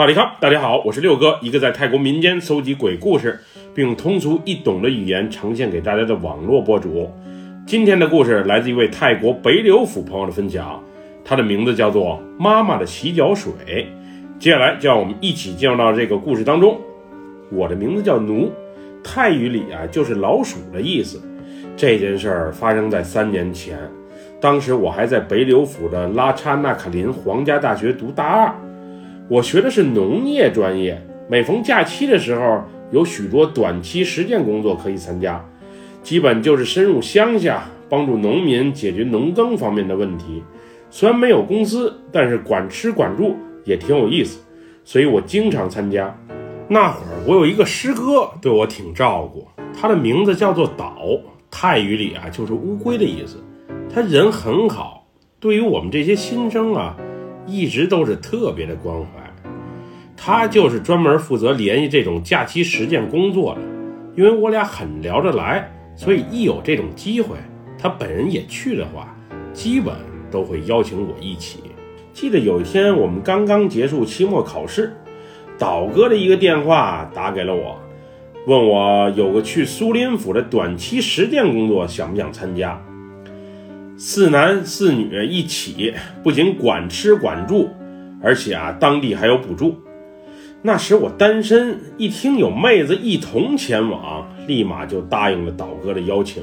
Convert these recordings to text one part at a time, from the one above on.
大家好，大家好，我是六哥，一个在泰国民间搜集鬼故事，并用通俗易懂的语言呈现给大家的网络博主。今天的故事来自一位泰国北柳府朋友的分享，他的名字叫做《妈妈的洗脚水》。接下来就让我们一起进入到这个故事当中。我的名字叫奴，泰语里啊就是老鼠的意思。这件事儿发生在三年前，当时我还在北柳府的拉差纳卡林皇家大学读大二。我学的是农业专业，每逢假期的时候，有许多短期实践工作可以参加，基本就是深入乡下，帮助农民解决农耕方面的问题。虽然没有工资，但是管吃管住也挺有意思，所以我经常参加。那会儿我有一个师哥对我挺照顾，他的名字叫做岛，泰语里啊就是乌龟的意思。他人很好，对于我们这些新生啊，一直都是特别的关怀。他就是专门负责联系这种假期实践工作的，因为我俩很聊得来，所以一有这种机会，他本人也去的话，基本都会邀请我一起。记得有一天我们刚刚结束期末考试，岛哥的一个电话打给了我，问我有个去苏林府的短期实践工作，想不想参加？四男四女一起，不仅管吃管住，而且啊，当地还有补助。那时我单身，一听有妹子一同前往，立马就答应了岛哥的邀请。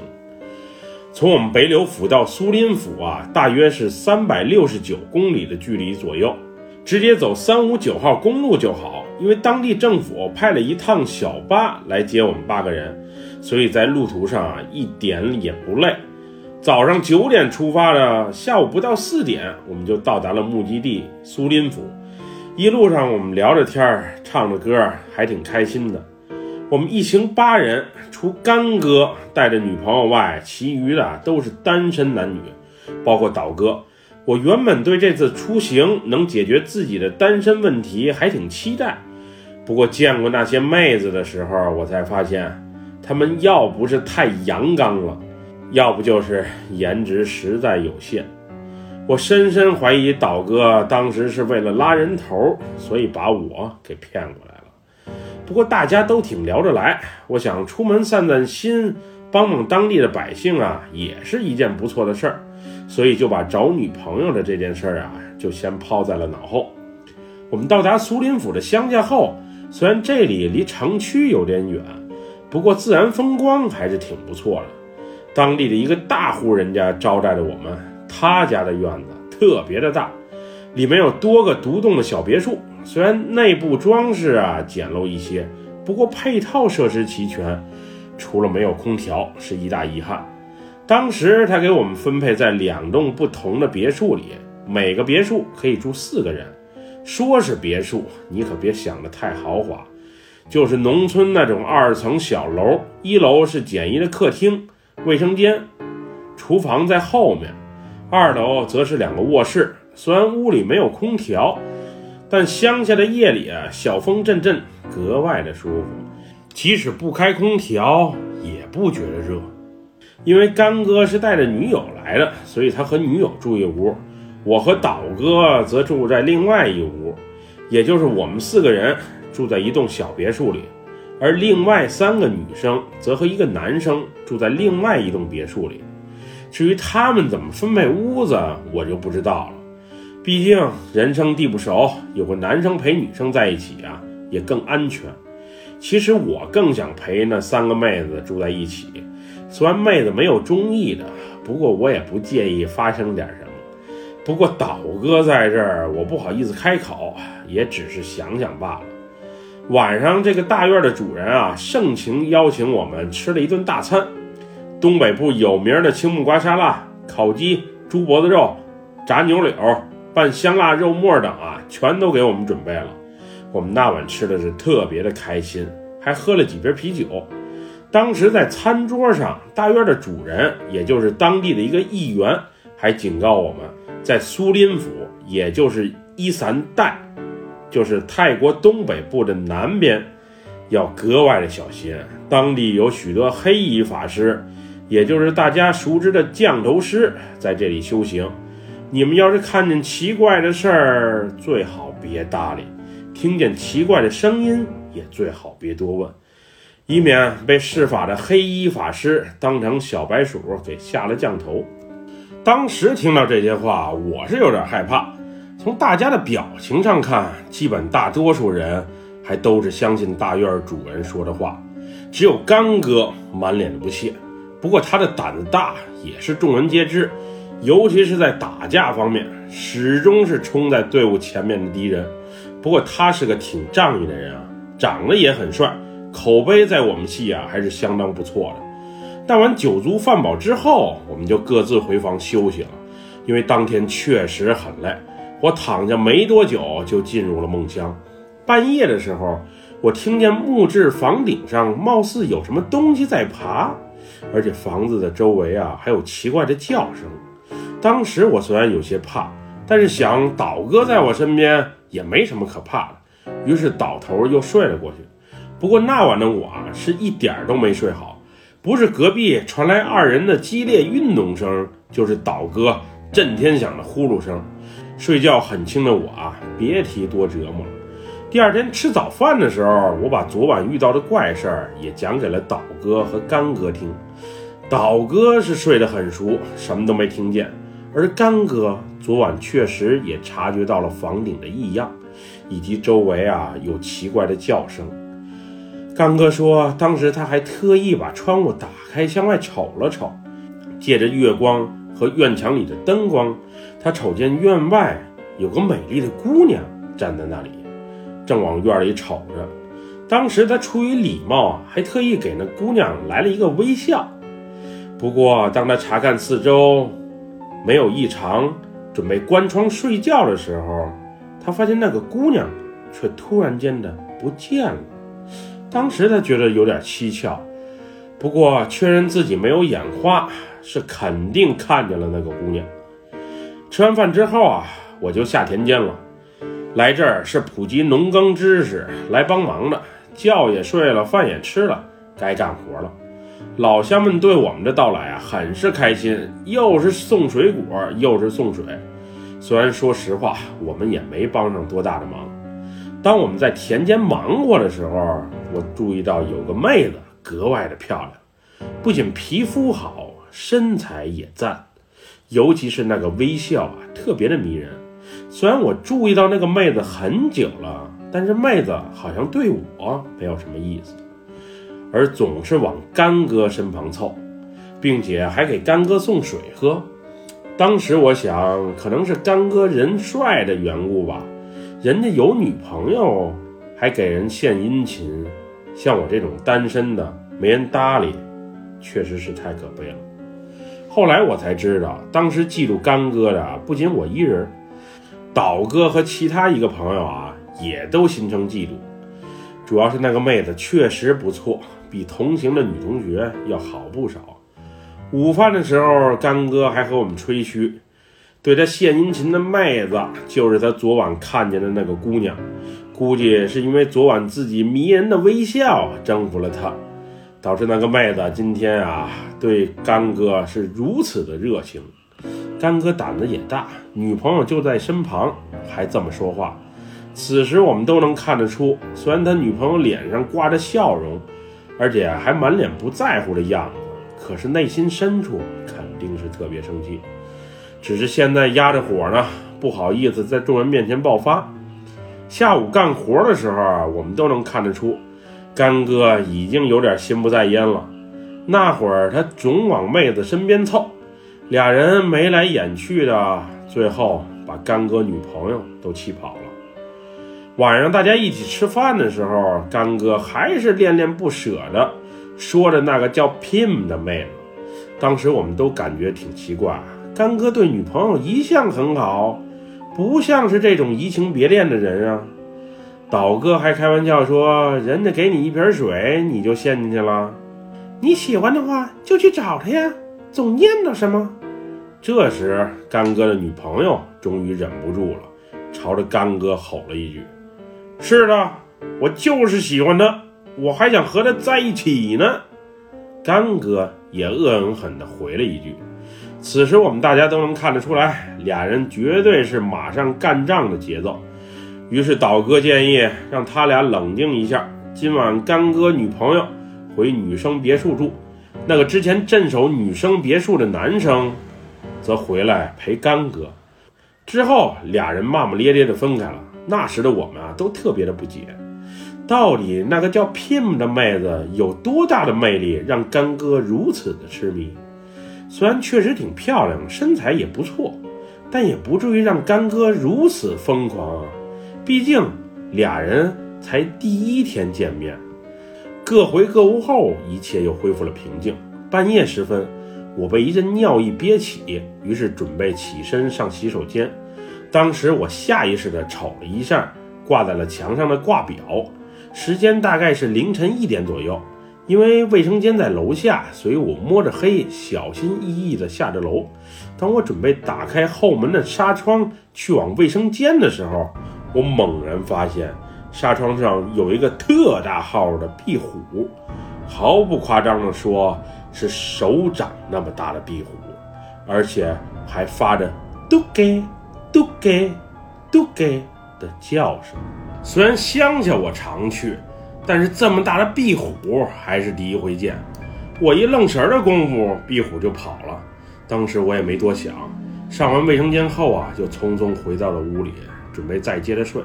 从我们北柳府到苏林府啊，大约是三百六十九公里的距离左右，直接走三五九号公路就好。因为当地政府派了一趟小巴来接我们八个人，所以在路途上啊一点也不累。早上九点出发的，下午不到四点，我们就到达了目的地苏林府。一路上，我们聊着天儿，唱着歌，还挺开心的。我们一行八人，除干哥带着女朋友外，其余的都是单身男女，包括岛哥。我原本对这次出行能解决自己的单身问题还挺期待，不过见过那些妹子的时候，我才发现，她们要不是太阳刚了，要不就是颜值实在有限。我深深怀疑岛哥当时是为了拉人头，所以把我给骗过来了。不过大家都挺聊得来，我想出门散散心，帮帮当地的百姓啊，也是一件不错的事儿。所以就把找女朋友的这件事儿啊，就先抛在了脑后。我们到达苏林府的乡下后，虽然这里离城区有点远，不过自然风光还是挺不错的。当地的一个大户人家招待了我们。他家的院子特别的大，里面有多个独栋的小别墅。虽然内部装饰啊简陋一些，不过配套设施齐全，除了没有空调是一大遗憾。当时他给我们分配在两栋不同的别墅里，每个别墅可以住四个人。说是别墅，你可别想得太豪华，就是农村那种二层小楼。一楼是简易的客厅、卫生间，厨房在后面。二楼则是两个卧室，虽然屋里没有空调，但乡下的夜里啊，小风阵阵，格外的舒服。即使不开空调，也不觉得热。因为干哥是带着女友来的，所以他和女友住一屋，我和岛哥则住在另外一屋，也就是我们四个人住在一栋小别墅里，而另外三个女生则和一个男生住在另外一栋别墅里。至于他们怎么分配屋子，我就不知道了。毕竟人生地不熟，有个男生陪女生在一起啊，也更安全。其实我更想陪那三个妹子住在一起。虽然妹子没有中意的，不过我也不介意发生点什么。不过岛哥在这儿，我不好意思开口，也只是想想罢了。晚上，这个大院的主人啊，盛情邀请我们吃了一顿大餐。东北部有名的青木瓜沙拉、烤鸡、猪脖子肉、炸牛柳、拌香辣肉末等啊，全都给我们准备了。我们那晚吃的是特别的开心，还喝了几瓶啤酒。当时在餐桌上，大院的主人，也就是当地的一个议员，还警告我们，在苏林府，也就是伊散代，就是泰国东北部的南边，要格外的小心。当地有许多黑衣法师。也就是大家熟知的降头师在这里修行。你们要是看见奇怪的事儿，最好别搭理，听见奇怪的声音也最好别多问，以免被施法的黑衣法师当成小白鼠给下了降头。当时听到这些话，我是有点害怕。从大家的表情上看，基本大多数人还都是相信大院主人说的话，只有干哥满脸的不屑。不过他的胆子大也是众人皆知，尤其是在打架方面，始终是冲在队伍前面的敌人。不过他是个挺仗义的人啊，长得也很帅，口碑在我们系啊还是相当不错的。但完酒足饭饱之后，我们就各自回房休息了，因为当天确实很累。我躺下没多久，就进入了梦乡。半夜的时候，我听见木质房顶上貌似有什么东西在爬，而且房子的周围啊还有奇怪的叫声。当时我虽然有些怕，但是想岛哥在我身边也没什么可怕的，于是倒头又睡了过去。不过那晚的我啊是一点都没睡好，不是隔壁传来二人的激烈运动声，就是岛哥震天响的呼噜声。睡觉很轻的我啊，别提多折磨了。第二天吃早饭的时候，我把昨晚遇到的怪事儿也讲给了岛哥和干哥听。岛哥是睡得很熟，什么都没听见，而干哥昨晚确实也察觉到了房顶的异样，以及周围啊有奇怪的叫声。干哥说，当时他还特意把窗户打开向外瞅了瞅，借着月光和院墙里的灯光。他瞅见院外有个美丽的姑娘站在那里，正往院里瞅着。当时他出于礼貌啊，还特意给那姑娘来了一个微笑。不过，当他查看四周没有异常，准备关窗睡觉的时候，他发现那个姑娘却突然间的不见了。当时他觉得有点蹊跷，不过确认自己没有眼花，是肯定看见了那个姑娘。吃完饭之后啊，我就下田间了。来这儿是普及农耕知识来帮忙的，觉也睡了，饭也吃了，该干活了。老乡们对我们的到来啊，很是开心，又是送水果，又是送水。虽然说实话，我们也没帮上多大的忙。当我们在田间忙活的时候，我注意到有个妹子格外的漂亮，不仅皮肤好，身材也赞。尤其是那个微笑啊，特别的迷人。虽然我注意到那个妹子很久了，但是妹子好像对我没有什么意思，而总是往干哥身旁凑，并且还给干哥送水喝。当时我想，可能是干哥人帅的缘故吧，人家有女朋友，还给人献殷勤，像我这种单身的没人搭理，确实是太可悲了。后来我才知道，当时记录干哥的不仅我一人，岛哥和其他一个朋友啊，也都心生嫉妒。主要是那个妹子确实不错，比同行的女同学要好不少。午饭的时候，干哥还和我们吹嘘，对他献殷勤的妹子就是他昨晚看见的那个姑娘。估计是因为昨晚自己迷人的微笑征服了他。导致那个妹子今天啊，对干哥是如此的热情。干哥胆子也大，女朋友就在身旁，还这么说话。此时我们都能看得出，虽然他女朋友脸上挂着笑容，而且还满脸不在乎的样子，可是内心深处肯定是特别生气。只是现在压着火呢，不好意思在众人面前爆发。下午干活的时候，我们都能看得出。干哥已经有点心不在焉了，那会儿他总往妹子身边凑，俩人眉来眼去的，最后把干哥女朋友都气跑了。晚上大家一起吃饭的时候，干哥还是恋恋不舍的说着那个叫 Pim 的妹子。当时我们都感觉挺奇怪，干哥对女朋友一向很好，不像是这种移情别恋的人啊。岛哥还开玩笑说：“人家给你一瓶水，你就陷进去了。你喜欢的话，就去找他呀，总念叨什么？”这时，干哥的女朋友终于忍不住了，朝着干哥吼了一句：“是的，我就是喜欢他，我还想和他在一起呢。”干哥也恶狠狠地回了一句。此时，我们大家都能看得出来，俩人绝对是马上干仗的节奏。于是岛哥建议让他俩冷静一下，今晚干哥女朋友回女生别墅住，那个之前镇守女生别墅的男生则回来陪干哥。之后俩人骂骂咧咧的分开了。那时的我们啊，都特别的不解，到底那个叫 Pim 的妹子有多大的魅力，让干哥如此的痴迷？虽然确实挺漂亮，身材也不错，但也不至于让干哥如此疯狂啊。毕竟俩人才第一天见面，各回各屋后，一切又恢复了平静。半夜时分，我被一阵尿意憋起，于是准备起身上洗手间。当时我下意识地瞅了一下挂在了墙上的挂表，时间大概是凌晨一点左右。因为卫生间在楼下，所以我摸着黑，小心翼翼地下着楼。当我准备打开后门的纱窗去往卫生间的时候，我猛然发现纱窗上有一个特大号的壁虎，毫不夸张地说，是手掌那么大的壁虎，而且还发着嘟给。嘟给，嘟给的叫声。虽然乡下我常去，但是这么大的壁虎还是第一回见。我一愣神的功夫，壁虎就跑了。当时我也没多想，上完卫生间后啊，就匆匆回到了屋里，准备再接着睡。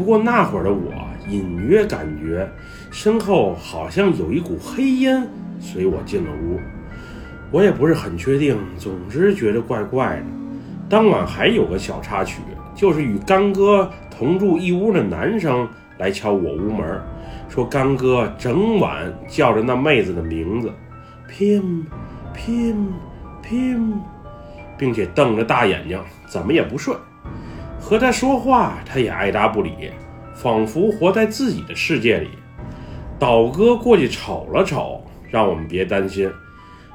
不过那会儿的我隐约感觉身后好像有一股黑烟随我进了屋，我也不是很确定，总之觉得怪怪的。当晚还有个小插曲，就是与干哥同住一屋的男生来敲我屋门，说干哥整晚叫着那妹子的名字，Pim Pim Pim，并且瞪着大眼睛，怎么也不睡。和他说话，他也爱答不理，仿佛活在自己的世界里。岛哥过去瞅了瞅，让我们别担心，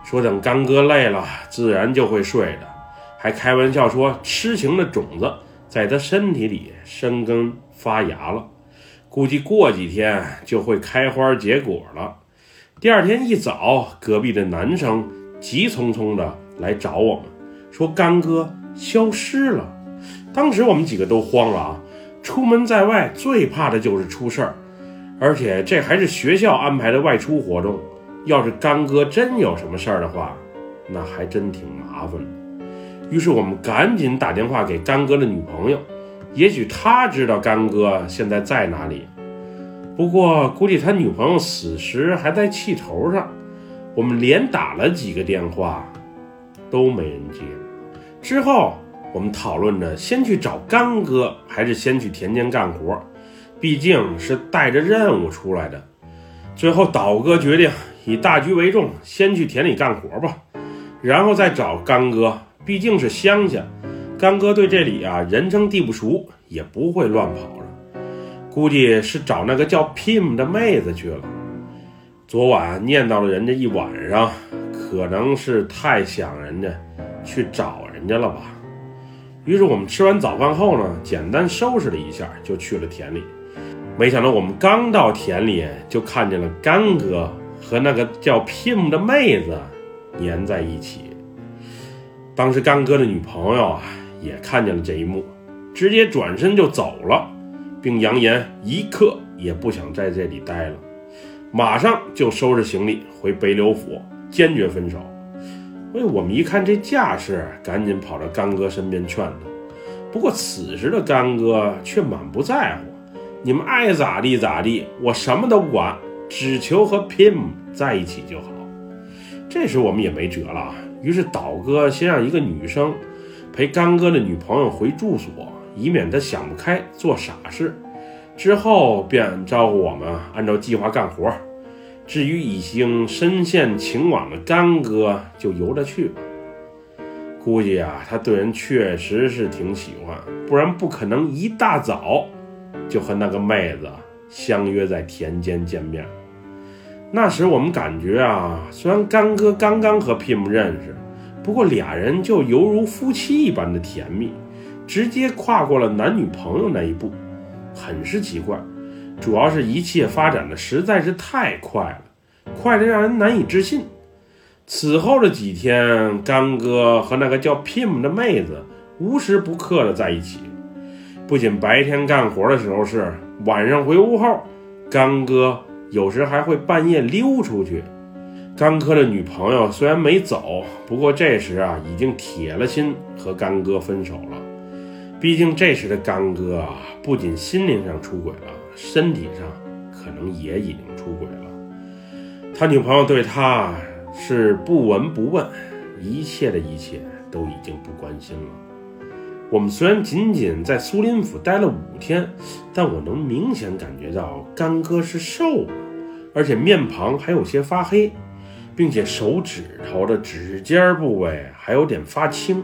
说等干哥累了，自然就会睡的。还开玩笑说，痴情的种子在他身体里生根发芽了，估计过几天就会开花结果了。第二天一早，隔壁的男生急匆匆的来找我们，说干哥消失了。当时我们几个都慌了啊！出门在外最怕的就是出事儿，而且这还是学校安排的外出活动。要是干哥真有什么事儿的话，那还真挺麻烦的。于是我们赶紧打电话给干哥的女朋友，也许他知道干哥现在在哪里。不过估计他女朋友死时还在气头上。我们连打了几个电话，都没人接。之后我们讨论着先去找干哥，还是先去田间干活，毕竟是带着任务出来的。最后岛哥决定以大局为重，先去田里干活吧，然后再找干哥。毕竟是乡下，干哥对这里啊人生地不熟，也不会乱跑了。估计是找那个叫 Pim 的妹子去了。昨晚念叨了人家一晚上，可能是太想人家，去找人家了吧。于是我们吃完早饭后呢，简单收拾了一下，就去了田里。没想到我们刚到田里，就看见了干哥和那个叫 Pim 的妹子粘在一起。当时干哥的女朋友啊也看见了这一幕，直接转身就走了，并扬言一刻也不想在这里待了，马上就收拾行李回北柳府，坚决分手。所以我们一看这架势，赶紧跑到干哥身边劝他。不过此时的干哥却满不在乎，你们爱咋地咋地，我什么都不管，只求和 Pim 在一起就好。这时我们也没辙了。于是岛哥先让一个女生陪干哥的女朋友回住所，以免他想不开做傻事。之后便招呼我们按照计划干活。至于已经深陷情网的干哥，就由着去吧。估计啊，他对人确实是挺喜欢，不然不可能一大早就和那个妹子相约在田间见面。那时我们感觉啊，虽然干哥刚刚和 Pim 认识，不过俩人就犹如夫妻一般的甜蜜，直接跨过了男女朋友那一步，很是奇怪。主要是一切发展的实在是太快了，快得让人难以置信。此后的几天，干哥和那个叫 Pim 的妹子无时不刻的在一起。不仅白天干活的时候是，晚上回屋后，干哥有时还会半夜溜出去。干哥的女朋友虽然没走，不过这时啊，已经铁了心和干哥分手了。毕竟这时的干哥啊，不仅心灵上出轨了，身体上可能也已经出轨了。他女朋友对他是不闻不问，一切的一切都已经不关心了。我们虽然仅仅在苏林府待了五天，但我能明显感觉到干哥是瘦了，而且面庞还有些发黑。并且手指头的指尖部位还有点发青，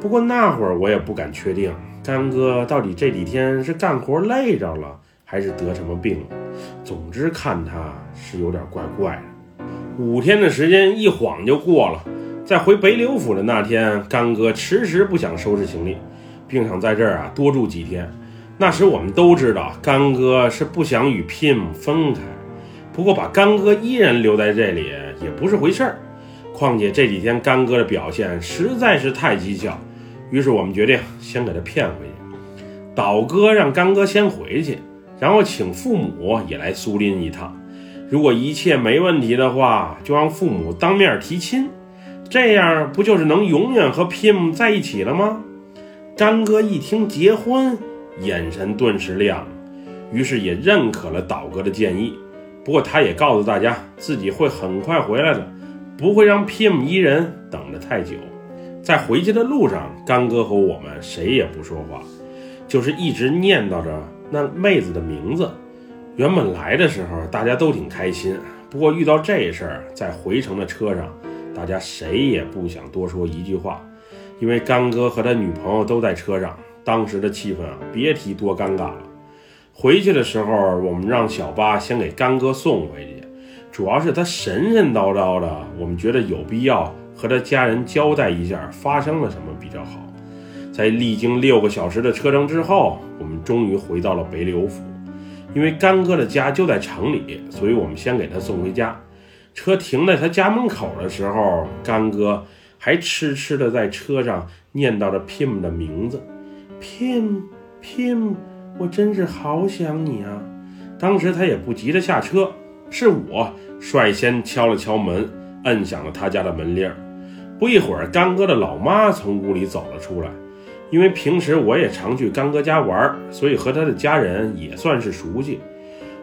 不过那会儿我也不敢确定，干哥到底这几天是干活累着了，还是得什么病了。总之看他是有点怪怪的。五天的时间一晃就过了，在回北柳府的那天，干哥迟迟不想收拾行李，并想在这儿啊多住几天。那时我们都知道，干哥是不想与 Pim 分开。不过把干哥依然留在这里也不是回事儿，况且这几天干哥的表现实在是太蹊跷，于是我们决定先给他骗回去。岛哥让干哥先回去，然后请父母也来苏林一趟。如果一切没问题的话，就让父母当面提亲，这样不就是能永远和 Pim 在一起了吗？干哥一听结婚，眼神顿时亮了，于是也认可了岛哥的建议。不过他也告诉大家，自己会很快回来的，不会让 Pim 一人等得太久。在回去的路上，干哥和我们谁也不说话，就是一直念叨着那妹子的名字。原本来的时候大家都挺开心，不过遇到这事儿，在回程的车上，大家谁也不想多说一句话，因为干哥和他女朋友都在车上，当时的气氛啊，别提多尴尬了。回去的时候，我们让小八先给干哥送回去，主要是他神神叨叨的，我们觉得有必要和他家人交代一下发生了什么比较好。在历经六个小时的车程之后，我们终于回到了北柳府。因为干哥的家就在城里，所以我们先给他送回家。车停在他家门口的时候，干哥还痴痴的在车上念叨着 Pim 的名字，Pim，Pim。我真是好想你啊！当时他也不急着下车，是我率先敲了敲门，摁响了他家的门铃。不一会儿，干哥的老妈从屋里走了出来。因为平时我也常去干哥家玩，所以和他的家人也算是熟悉。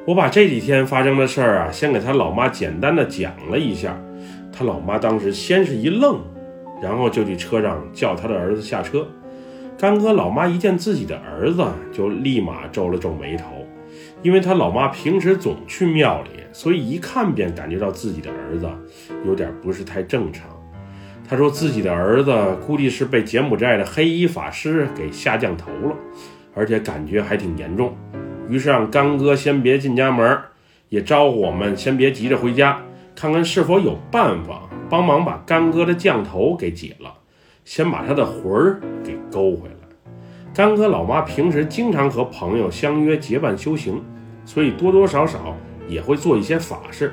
我把这几天发生的事儿啊，先给他老妈简单的讲了一下。他老妈当时先是一愣，然后就去车上叫他的儿子下车。干哥老妈一见自己的儿子，就立马皱了皱眉头，因为他老妈平时总去庙里，所以一看便感觉到自己的儿子有点不是太正常。他说自己的儿子估计是被柬埔寨的黑衣法师给下降头了，而且感觉还挺严重。于是让干哥先别进家门，也招呼我们先别急着回家，看看是否有办法帮忙把干哥的降头给解了。先把他的魂儿给勾回来。干哥老妈平时经常和朋友相约结伴修行，所以多多少少也会做一些法事。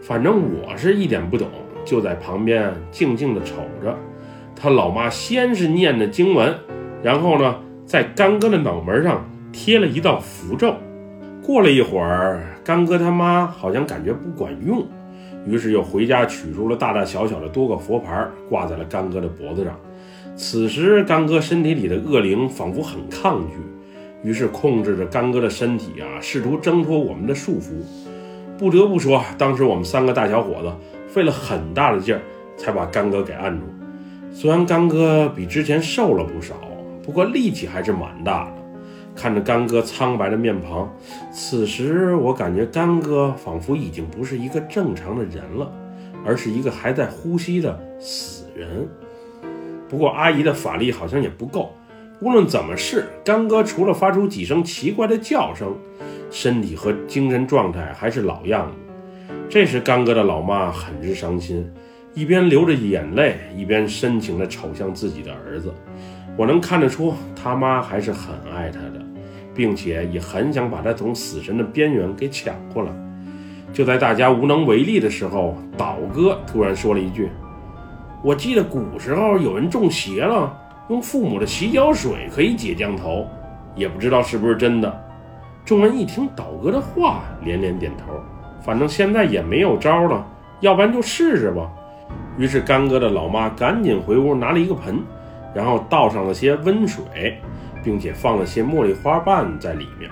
反正我是一点不懂，就在旁边静静的瞅着。他老妈先是念着经文，然后呢，在干哥的脑门上贴了一道符咒。过了一会儿，干哥他妈好像感觉不管用。于是又回家取出了大大小小的多个佛牌，挂在了干哥的脖子上。此时，干哥身体里的恶灵仿佛很抗拒，于是控制着干哥的身体啊，试图挣脱我们的束缚。不得不说，当时我们三个大小伙子费了很大的劲儿，才把干哥给按住。虽然干哥比之前瘦了不少，不过力气还是蛮大的。看着干哥苍白的面庞，此时我感觉干哥仿佛已经不是一个正常的人了，而是一个还在呼吸的死人。不过阿姨的法力好像也不够，无论怎么试，干哥除了发出几声奇怪的叫声，身体和精神状态还是老样子。这时，干哥的老妈很是伤心，一边流着眼泪，一边深情地瞅向自己的儿子。我能看得出，他妈还是很爱他的，并且也很想把他从死神的边缘给抢过来。就在大家无能为力的时候，岛哥突然说了一句：“我记得古时候有人中邪了，用父母的洗脚水可以解降头。”也不知道是不是真的。众人一听倒哥的话，连连点头。反正现在也没有招了，要不然就试试吧。于是干哥的老妈赶紧回屋拿了一个盆，然后倒上了些温水，并且放了些茉莉花瓣在里面。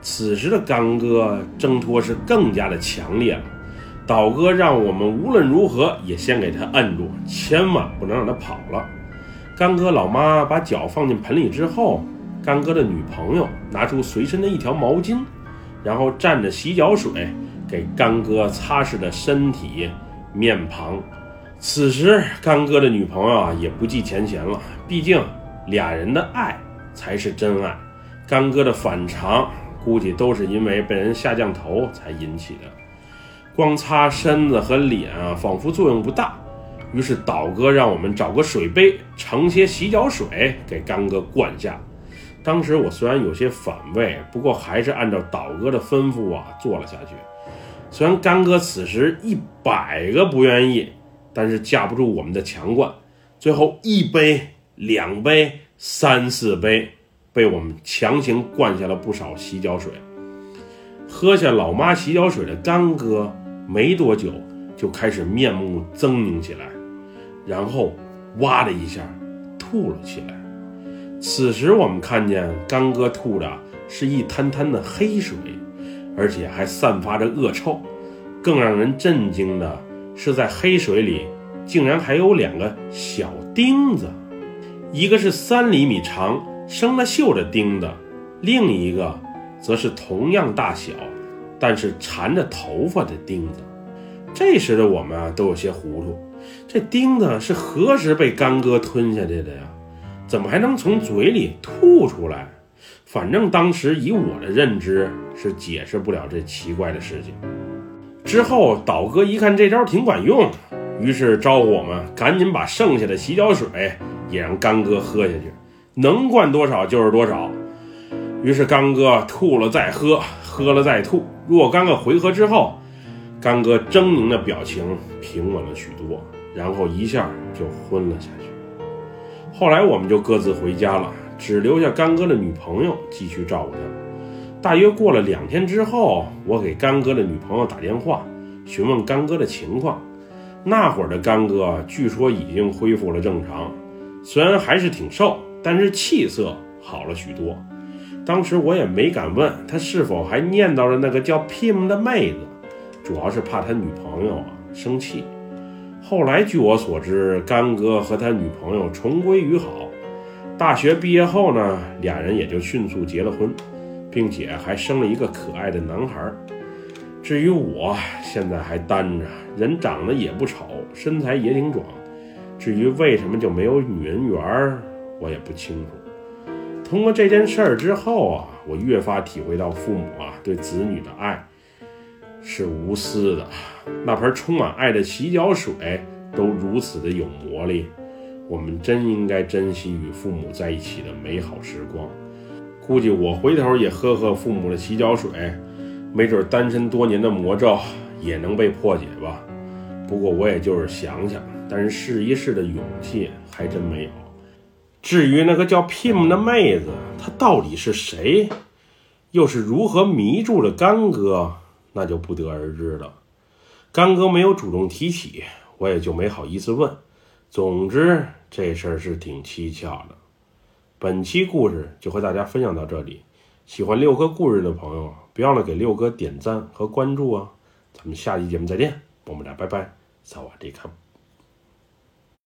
此时的干哥挣脱是更加的强烈了。倒哥让我们无论如何也先给他摁住，千万不能让他跑了。干哥老妈把脚放进盆里之后，干哥的女朋友拿出随身的一条毛巾，然后蘸着洗脚水。给干哥擦拭着身体、面庞。此时，干哥的女朋友啊也不计前嫌了，毕竟俩人的爱才是真爱。干哥的反常，估计都是因为被人下降头才引起的。光擦身子和脸啊，仿佛作用不大。于是倒哥让我们找个水杯，盛些洗脚水给干哥灌下。当时我虽然有些反胃，不过还是按照倒哥的吩咐啊做了下去。虽然干哥此时一百个不愿意，但是架不住我们的强灌，最后一杯、两杯、三四杯，被我们强行灌下了不少洗脚水。喝下老妈洗脚水的干哥，没多久就开始面目狰狞起来，然后哇的一下吐了起来。此时我们看见干哥吐的是一滩滩的黑水。而且还散发着恶臭，更让人震惊的是，在黑水里竟然还有两个小钉子，一个是三厘米长、生了锈的钉子，另一个则是同样大小，但是缠着头发的钉子。这时的我们啊，都有些糊涂，这钉子是何时被干哥吞下去的呀？怎么还能从嘴里吐出来？反正当时以我的认知是解释不了这奇怪的事情。之后倒哥一看这招挺管用，于是招呼我们赶紧把剩下的洗脚水也让干哥喝下去，能灌多少就是多少。于是干哥吐了再喝，喝了再吐。若干个回合之后，干哥狰狞的表情平稳了许多，然后一下就昏了下去。后来我们就各自回家了。只留下干哥的女朋友继续照顾他。大约过了两天之后，我给干哥的女朋友打电话，询问干哥的情况。那会儿的干哥据说已经恢复了正常，虽然还是挺瘦，但是气色好了许多。当时我也没敢问他是否还念叨着那个叫 Pim 的妹子，主要是怕他女朋友啊生气。后来据我所知，干哥和他女朋友重归于好。大学毕业后呢，俩人也就迅速结了婚，并且还生了一个可爱的男孩。至于我，现在还单着，人长得也不丑，身材也挺壮。至于为什么就没有女人缘儿，我也不清楚。通过这件事儿之后啊，我越发体会到父母啊对子女的爱是无私的。那盆充满爱的洗脚水都如此的有魔力。我们真应该珍惜与父母在一起的美好时光。估计我回头也喝喝父母的洗脚水，没准单身多年的魔咒也能被破解吧。不过我也就是想想，但是试一试的勇气还真没有。至于那个叫 Pim 的妹子，她到底是谁，又是如何迷住了干哥，那就不得而知了。干哥没有主动提起，我也就没好意思问。总之，这事儿是挺蹊跷的。本期故事就和大家分享到这里。喜欢六哥故事的朋友，别忘了给六哥点赞和关注啊！咱们下期节目再见，我们俩，拜拜，萨瓦迪卡。